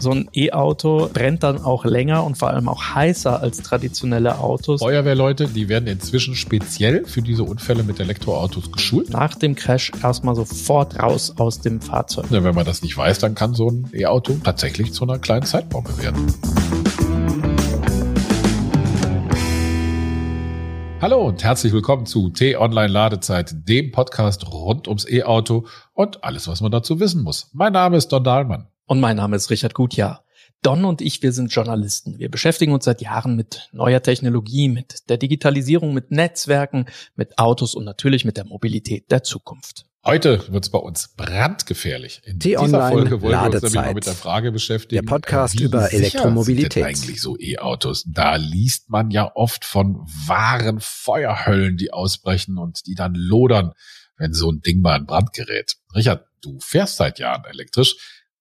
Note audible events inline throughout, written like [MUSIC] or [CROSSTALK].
So ein E-Auto brennt dann auch länger und vor allem auch heißer als traditionelle Autos. Feuerwehrleute, die werden inzwischen speziell für diese Unfälle mit Elektroautos geschult. Nach dem Crash erstmal sofort raus aus dem Fahrzeug. Ja, wenn man das nicht weiß, dann kann so ein E-Auto tatsächlich zu einer kleinen Zeitbombe werden. Hallo und herzlich willkommen zu T-Online Ladezeit, dem Podcast rund ums E-Auto und alles, was man dazu wissen muss. Mein Name ist Don Dahlmann. Und mein Name ist Richard Gutjahr. Don und ich, wir sind Journalisten. Wir beschäftigen uns seit Jahren mit neuer Technologie, mit der Digitalisierung, mit Netzwerken, mit Autos und natürlich mit der Mobilität der Zukunft. Heute wird es bei uns brandgefährlich. In dieser Folge wollen wir uns nämlich mal mit der Frage beschäftigen. Der Podcast über Elektromobilität. Sind eigentlich so E-Autos. Da liest man ja oft von wahren Feuerhöllen, die ausbrechen und die dann lodern, wenn so ein Ding mal in Brand gerät. Richard, du fährst seit Jahren elektrisch.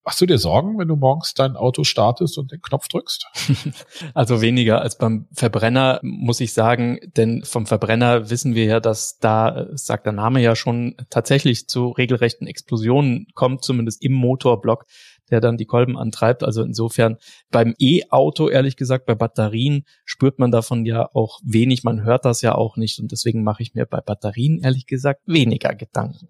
Machst du dir Sorgen, wenn du morgens dein Auto startest und den Knopf drückst? [LAUGHS] Also weniger als beim Verbrenner, muss ich sagen, denn vom Verbrenner wissen wir ja, dass da, sagt der Name ja schon, tatsächlich zu regelrechten Explosionen kommt, zumindest im Motorblock, der dann die Kolben antreibt. Also insofern beim E-Auto, ehrlich gesagt, bei Batterien spürt man davon ja auch wenig. Man hört das ja auch nicht und deswegen mache ich mir bei Batterien, ehrlich gesagt, weniger Gedanken.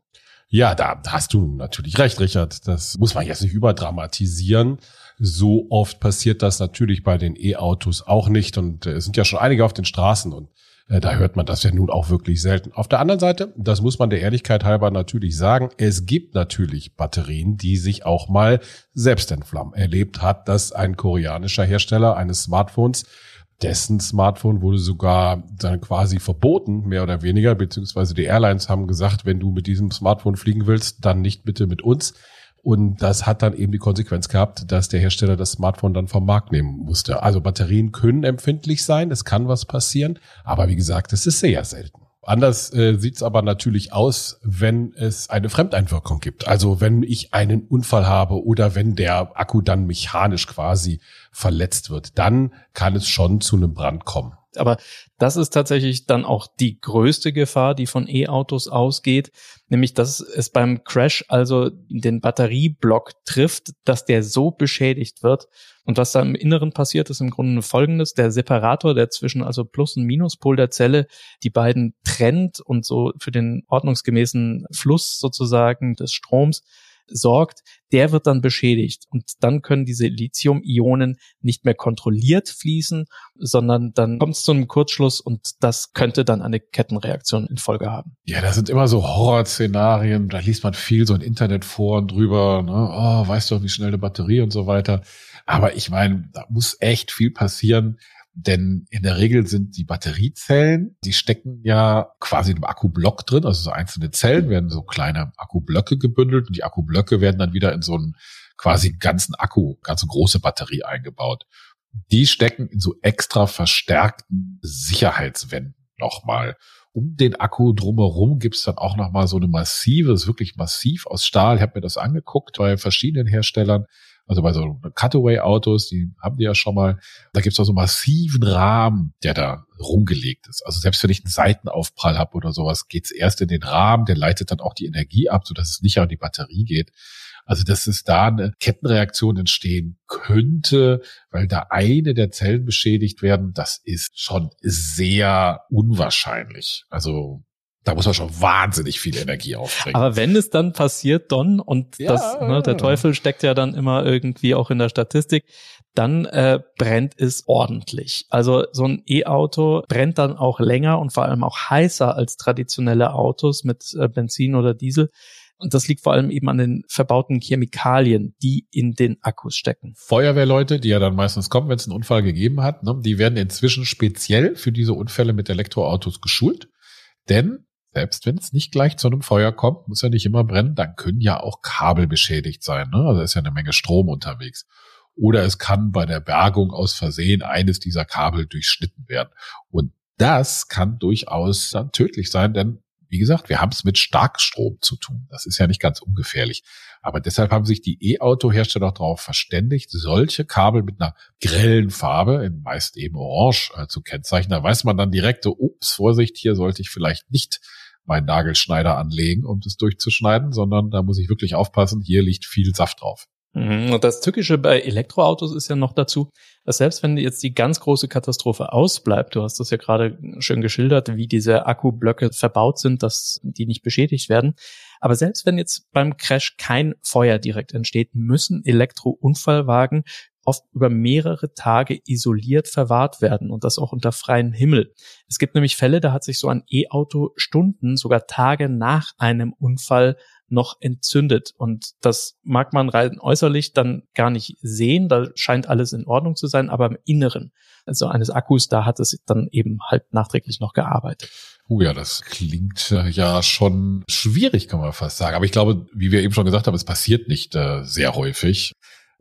Ja, da hast du natürlich recht, Richard. Das muss man jetzt nicht überdramatisieren. So oft passiert das natürlich bei den E-Autos auch nicht. Und äh, es sind ja schon einige auf den Straßen und äh, da hört man das ja nun auch wirklich selten. Auf der anderen Seite, das muss man der Ehrlichkeit halber natürlich sagen, es gibt natürlich Batterien, die sich auch mal selbst entflammen. Erlebt hat das ein koreanischer Hersteller eines Smartphones, dessen Smartphone wurde sogar dann quasi verboten, mehr oder weniger, beziehungsweise die Airlines haben gesagt, wenn du mit diesem Smartphone fliegen willst, dann nicht bitte mit uns. Und das hat dann eben die Konsequenz gehabt, dass der Hersteller das Smartphone dann vom Markt nehmen musste. Also Batterien können empfindlich sein, es kann was passieren, aber wie gesagt, es ist sehr selten. Anders äh, sieht es aber natürlich aus, wenn es eine Fremdeinwirkung gibt. Also wenn ich einen Unfall habe oder wenn der Akku dann mechanisch quasi verletzt wird, dann kann es schon zu einem Brand kommen. Aber das ist tatsächlich dann auch die größte Gefahr, die von E-Autos ausgeht, nämlich dass es beim Crash also den Batterieblock trifft, dass der so beschädigt wird. Und was da im Inneren passiert, ist im Grunde folgendes. Der Separator, der zwischen also Plus- und Minuspol der Zelle die beiden trennt und so für den ordnungsgemäßen Fluss sozusagen des Stroms sorgt, der wird dann beschädigt. Und dann können diese Lithium-Ionen nicht mehr kontrolliert fließen, sondern dann kommt es zu einem Kurzschluss und das könnte dann eine Kettenreaktion in Folge haben. Ja, das sind immer so Horrorszenarien. Da liest man viel so in Internetforen drüber. Ne? Oh, weißt du, wie schnell eine Batterie und so weiter. Aber ich meine, da muss echt viel passieren, denn in der Regel sind die Batteriezellen, die stecken ja quasi im Akkublock drin, also so einzelne Zellen werden so kleine Akkublöcke gebündelt und die Akkublöcke werden dann wieder in so einen quasi ganzen Akku, ganze große Batterie eingebaut. Die stecken in so extra verstärkten Sicherheitswänden nochmal. Um den Akku drumherum gibt's dann auch nochmal so eine massive, ist wirklich massiv aus Stahl. Ich habe mir das angeguckt bei verschiedenen Herstellern also bei so Cutaway-Autos, die haben die ja schon mal, da gibt's auch so massiven Rahmen, der da rumgelegt ist. Also selbst wenn ich einen Seitenaufprall habe oder sowas, geht's erst in den Rahmen, der leitet dann auch die Energie ab, sodass es nicht an die Batterie geht. Also dass es da eine Kettenreaktion entstehen könnte, weil da eine der Zellen beschädigt werden, das ist schon sehr unwahrscheinlich. Also da muss man schon wahnsinnig viel Energie aufbringen. Aber wenn es dann passiert, Don, und ja. das, ne, der Teufel steckt ja dann immer irgendwie auch in der Statistik, dann äh, brennt es ordentlich. Also so ein E-Auto brennt dann auch länger und vor allem auch heißer als traditionelle Autos mit äh, Benzin oder Diesel. Und das liegt vor allem eben an den verbauten Chemikalien, die in den Akkus stecken. Feuerwehrleute, die ja dann meistens kommen, wenn es einen Unfall gegeben hat, ne, die werden inzwischen speziell für diese Unfälle mit Elektroautos geschult. Denn selbst wenn es nicht gleich zu einem Feuer kommt, muss ja nicht immer brennen, dann können ja auch Kabel beschädigt sein. Ne? Also ist ja eine Menge Strom unterwegs. Oder es kann bei der Bergung aus Versehen eines dieser Kabel durchschnitten werden. Und das kann durchaus dann tödlich sein, denn wie gesagt, wir haben es mit Starkstrom zu tun. Das ist ja nicht ganz ungefährlich. Aber deshalb haben sich die E-Auto-Hersteller darauf verständigt, solche Kabel mit einer grellen Farbe, meist eben orange, äh, zu kennzeichnen. Da weiß man dann direkt ups, Vorsicht, hier sollte ich vielleicht nicht meinen Nagelschneider anlegen, um das durchzuschneiden, sondern da muss ich wirklich aufpassen, hier liegt viel Saft drauf. Mhm. Das Tückische bei Elektroautos ist ja noch dazu, dass selbst wenn jetzt die ganz große Katastrophe ausbleibt, du hast das ja gerade schön geschildert, wie diese Akkublöcke verbaut sind, dass die nicht beschädigt werden. Aber selbst wenn jetzt beim Crash kein Feuer direkt entsteht, müssen Elektrounfallwagen oft über mehrere Tage isoliert verwahrt werden und das auch unter freiem Himmel. Es gibt nämlich Fälle, da hat sich so ein E-Auto Stunden, sogar Tage nach einem Unfall noch entzündet. Und das mag man rein äußerlich dann gar nicht sehen. Da scheint alles in Ordnung zu sein, aber im Inneren, also eines Akkus, da hat es dann eben halt nachträglich noch gearbeitet. Oh ja, das klingt äh, ja schon schwierig, kann man fast sagen. Aber ich glaube, wie wir eben schon gesagt haben, es passiert nicht äh, sehr häufig.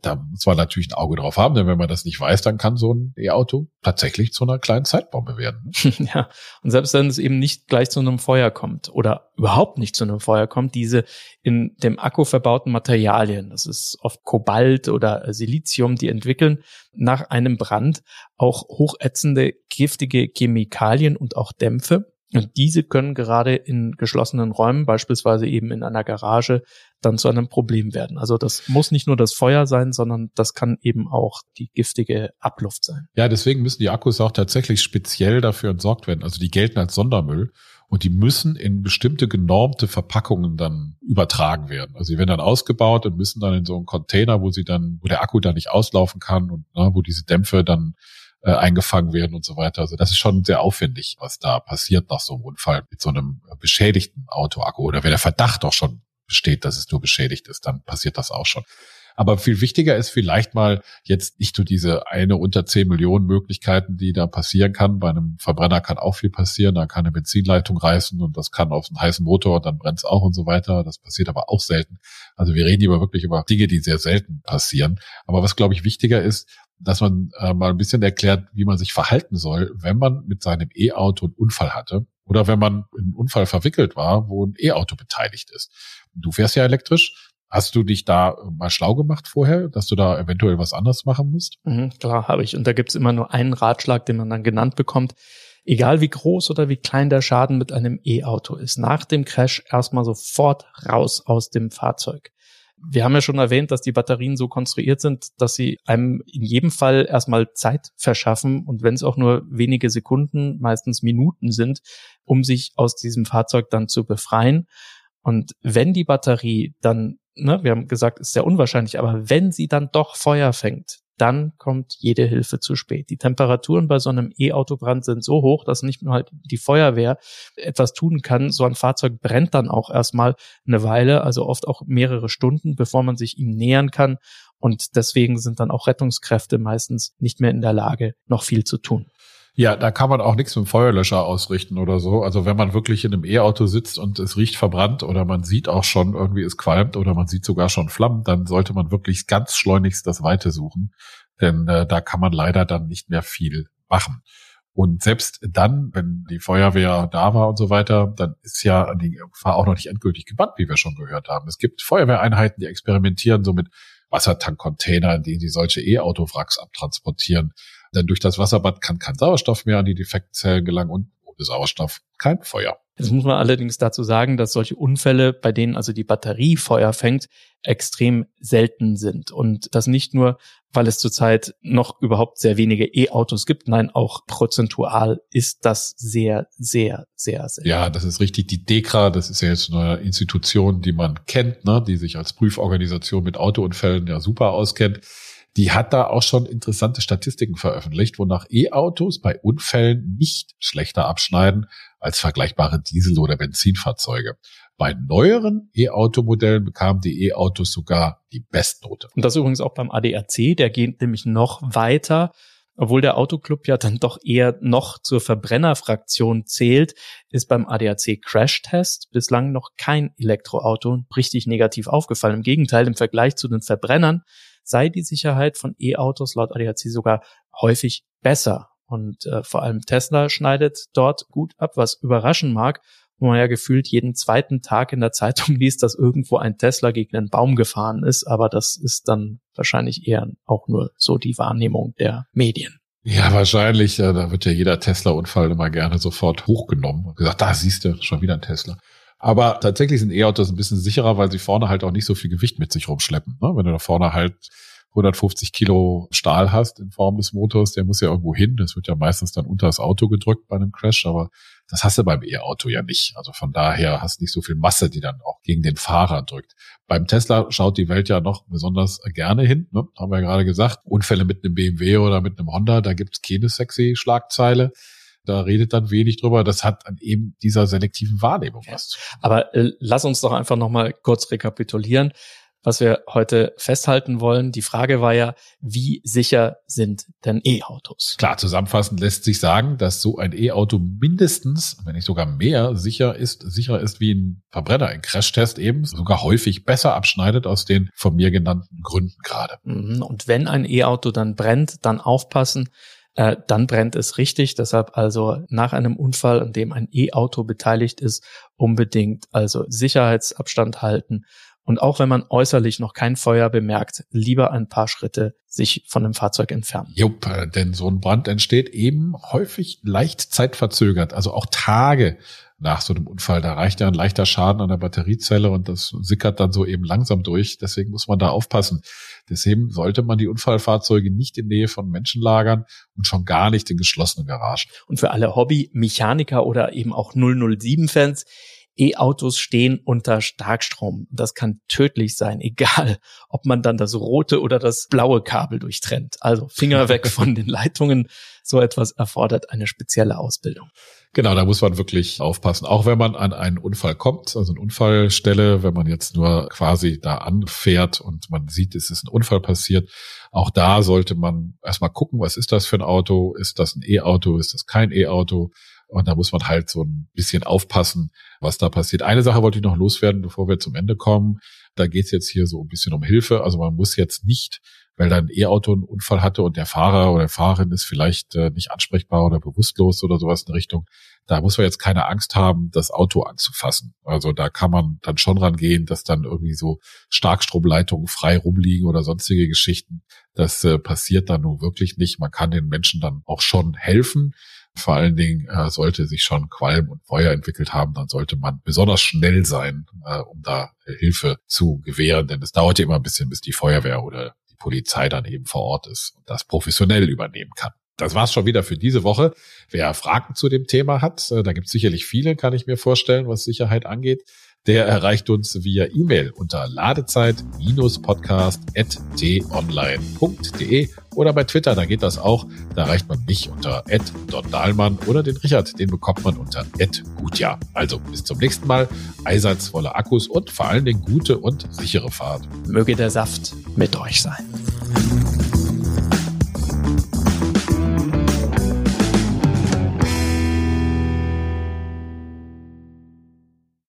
Da muss man natürlich ein Auge drauf haben, denn wenn man das nicht weiß, dann kann so ein E-Auto tatsächlich zu einer kleinen Zeitbombe werden. [LAUGHS] ja, und selbst wenn es eben nicht gleich zu einem Feuer kommt oder überhaupt nicht zu einem Feuer kommt, diese in dem Akku verbauten Materialien, das ist oft Kobalt oder Silizium, die entwickeln nach einem Brand auch hochätzende giftige Chemikalien und auch Dämpfe. Und diese können gerade in geschlossenen Räumen, beispielsweise eben in einer Garage, dann zu einem Problem werden. Also das muss nicht nur das Feuer sein, sondern das kann eben auch die giftige Abluft sein. Ja, deswegen müssen die Akkus auch tatsächlich speziell dafür entsorgt werden. Also die gelten als Sondermüll und die müssen in bestimmte genormte Verpackungen dann übertragen werden. Also sie werden dann ausgebaut und müssen dann in so einen Container, wo sie dann, wo der Akku dann nicht auslaufen kann und ne, wo diese Dämpfe dann äh, eingefangen werden und so weiter. Also das ist schon sehr aufwendig, was da passiert nach so einem Unfall mit so einem beschädigten Autoakku oder wenn der Verdacht auch schon besteht, dass es nur beschädigt ist, dann passiert das auch schon. Aber viel wichtiger ist vielleicht mal jetzt nicht nur diese eine unter zehn Millionen Möglichkeiten, die da passieren kann. Bei einem Verbrenner kann auch viel passieren. Da kann eine Benzinleitung reißen und das kann auf einen heißen Motor und dann brennt es auch und so weiter. Das passiert aber auch selten. Also wir reden hier wirklich über Dinge, die sehr selten passieren. Aber was, glaube ich, wichtiger ist, dass man äh, mal ein bisschen erklärt, wie man sich verhalten soll, wenn man mit seinem E-Auto einen Unfall hatte oder wenn man in einen Unfall verwickelt war, wo ein E-Auto beteiligt ist. Du fährst ja elektrisch. Hast du dich da mal schlau gemacht vorher, dass du da eventuell was anderes machen musst? Mhm, klar, habe ich. Und da gibt's immer nur einen Ratschlag, den man dann genannt bekommt. Egal wie groß oder wie klein der Schaden mit einem E-Auto ist, nach dem Crash erstmal sofort raus aus dem Fahrzeug. Wir haben ja schon erwähnt, dass die Batterien so konstruiert sind, dass sie einem in jedem Fall erstmal Zeit verschaffen und wenn es auch nur wenige Sekunden, meistens Minuten sind, um sich aus diesem Fahrzeug dann zu befreien. Und wenn die Batterie dann, ne, wir haben gesagt, ist sehr unwahrscheinlich, aber wenn sie dann doch Feuer fängt, dann kommt jede Hilfe zu spät. Die Temperaturen bei so einem E-Autobrand sind so hoch, dass nicht nur halt die Feuerwehr etwas tun kann. So ein Fahrzeug brennt dann auch erstmal eine Weile, also oft auch mehrere Stunden, bevor man sich ihm nähern kann. Und deswegen sind dann auch Rettungskräfte meistens nicht mehr in der Lage, noch viel zu tun. Ja, da kann man auch nichts mit dem Feuerlöscher ausrichten oder so. Also wenn man wirklich in einem E-Auto sitzt und es riecht verbrannt oder man sieht auch schon irgendwie es qualmt oder man sieht sogar schon Flammen, dann sollte man wirklich ganz schleunigst das Weite suchen, denn äh, da kann man leider dann nicht mehr viel machen. Und selbst dann, wenn die Feuerwehr da war und so weiter, dann ist ja die Gefahr auch noch nicht endgültig gebannt, wie wir schon gehört haben. Es gibt Feuerwehreinheiten, die experimentieren so mit Wassertankcontainer, in denen sie solche E-Auto-Wracks abtransportieren. Denn durch das Wasserbad kann kein Sauerstoff mehr an die Defektzellen gelangen und ohne Sauerstoff kein Feuer. Jetzt muss man allerdings dazu sagen, dass solche Unfälle, bei denen also die Batterie Feuer fängt, extrem selten sind. Und das nicht nur, weil es zurzeit noch überhaupt sehr wenige E-Autos gibt, nein, auch prozentual ist das sehr, sehr, sehr selten. Ja, das ist richtig. Die DEKRA, das ist ja jetzt eine Institution, die man kennt, ne, die sich als Prüforganisation mit Autounfällen ja super auskennt die hat da auch schon interessante Statistiken veröffentlicht, wonach E-Autos bei Unfällen nicht schlechter abschneiden als vergleichbare Diesel- oder Benzinfahrzeuge. Bei neueren E-Auto-Modellen bekamen die E-Autos sogar die Bestnote. Und das übrigens auch beim ADAC, der geht nämlich noch weiter. Obwohl der Autoclub ja dann doch eher noch zur Verbrennerfraktion zählt, ist beim ADAC Crash-Test bislang noch kein Elektroauto richtig negativ aufgefallen. Im Gegenteil, im Vergleich zu den Verbrennern sei die Sicherheit von E-Autos laut ADAC sogar häufig besser. Und äh, vor allem Tesla schneidet dort gut ab, was überraschen mag, wo man ja gefühlt jeden zweiten Tag in der Zeitung [LAUGHS] liest, dass irgendwo ein Tesla gegen einen Baum gefahren ist. Aber das ist dann wahrscheinlich eher auch nur so die Wahrnehmung der Medien. Ja, wahrscheinlich. Da wird ja jeder Tesla-Unfall immer gerne sofort hochgenommen und gesagt, da siehst du, schon wieder ein Tesla. Aber tatsächlich sind E-Autos ein bisschen sicherer, weil sie vorne halt auch nicht so viel Gewicht mit sich rumschleppen. Ne? Wenn du da vorne halt 150 Kilo Stahl hast in Form des Motors, der muss ja irgendwo hin. Das wird ja meistens dann unter das Auto gedrückt bei einem Crash, aber das hast du beim E-Auto ja nicht. Also von daher hast du nicht so viel Masse, die dann auch gegen den Fahrer drückt. Beim Tesla schaut die Welt ja noch besonders gerne hin, ne? haben wir ja gerade gesagt. Unfälle mit einem BMW oder mit einem Honda, da gibt's keine sexy Schlagzeile da redet dann wenig drüber. Das hat an eben dieser selektiven Wahrnehmung was. Aber äh, lass uns doch einfach nochmal kurz rekapitulieren was wir heute festhalten wollen. Die Frage war ja, wie sicher sind denn E-Autos? Klar, zusammenfassend lässt sich sagen, dass so ein E-Auto mindestens, wenn nicht sogar mehr sicher ist, sicherer ist wie ein Verbrenner, ein Crashtest eben, sogar häufig besser abschneidet aus den von mir genannten Gründen gerade. Mhm. Und wenn ein E-Auto dann brennt, dann aufpassen, äh, dann brennt es richtig. Deshalb also nach einem Unfall, an dem ein E-Auto beteiligt ist, unbedingt also Sicherheitsabstand halten und auch wenn man äußerlich noch kein Feuer bemerkt, lieber ein paar Schritte sich von dem Fahrzeug entfernen. Jupp, äh, denn so ein Brand entsteht eben häufig leicht zeitverzögert, also auch Tage nach so einem Unfall. Da reicht ja ein leichter Schaden an der Batteriezelle und das sickert dann so eben langsam durch. Deswegen muss man da aufpassen. Deswegen sollte man die Unfallfahrzeuge nicht in Nähe von Menschen lagern und schon gar nicht in geschlossenen Garagen. Und für alle Hobby-Mechaniker oder eben auch 007-Fans, E-Autos stehen unter Starkstrom. Das kann tödlich sein, [LAUGHS] egal ob man dann das rote oder das blaue Kabel durchtrennt. Also Finger weg [LAUGHS] von den Leitungen. So etwas erfordert eine spezielle Ausbildung. Genau, da muss man wirklich aufpassen. Auch wenn man an einen Unfall kommt, also eine Unfallstelle, wenn man jetzt nur quasi da anfährt und man sieht, es ist ein Unfall passiert, auch da sollte man erstmal gucken, was ist das für ein Auto? Ist das ein E-Auto? Ist das kein E-Auto? Und da muss man halt so ein bisschen aufpassen, was da passiert. Eine Sache wollte ich noch loswerden, bevor wir zum Ende kommen. Da geht es jetzt hier so ein bisschen um Hilfe. Also man muss jetzt nicht, weil da ein E-Auto einen Unfall hatte und der Fahrer oder Fahrerin ist vielleicht äh, nicht ansprechbar oder bewusstlos oder sowas in Richtung, da muss man jetzt keine Angst haben, das Auto anzufassen. Also da kann man dann schon rangehen, dass dann irgendwie so Starkstromleitungen frei rumliegen oder sonstige Geschichten. Das äh, passiert dann nun wirklich nicht. Man kann den Menschen dann auch schon helfen. Vor allen Dingen äh, sollte sich schon Qualm und Feuer entwickelt haben, dann sollte man besonders schnell sein, äh, um da Hilfe zu gewähren, denn es dauert ja immer ein bisschen, bis die Feuerwehr oder die Polizei dann eben vor Ort ist und das professionell übernehmen kann. Das war's schon wieder für diese Woche. Wer Fragen zu dem Thema hat, äh, da gibt es sicherlich viele, kann ich mir vorstellen, was Sicherheit angeht der erreicht uns via E-Mail unter ladezeit-podcast.t-online.de oder bei Twitter, da geht das auch. Da erreicht man mich unter @dondahlmann oder den Richard, den bekommt man unter @gutjahr. Also bis zum nächsten Mal, eisatzvolle Akkus und vor allen Dingen gute und sichere Fahrt. Möge der Saft mit euch sein.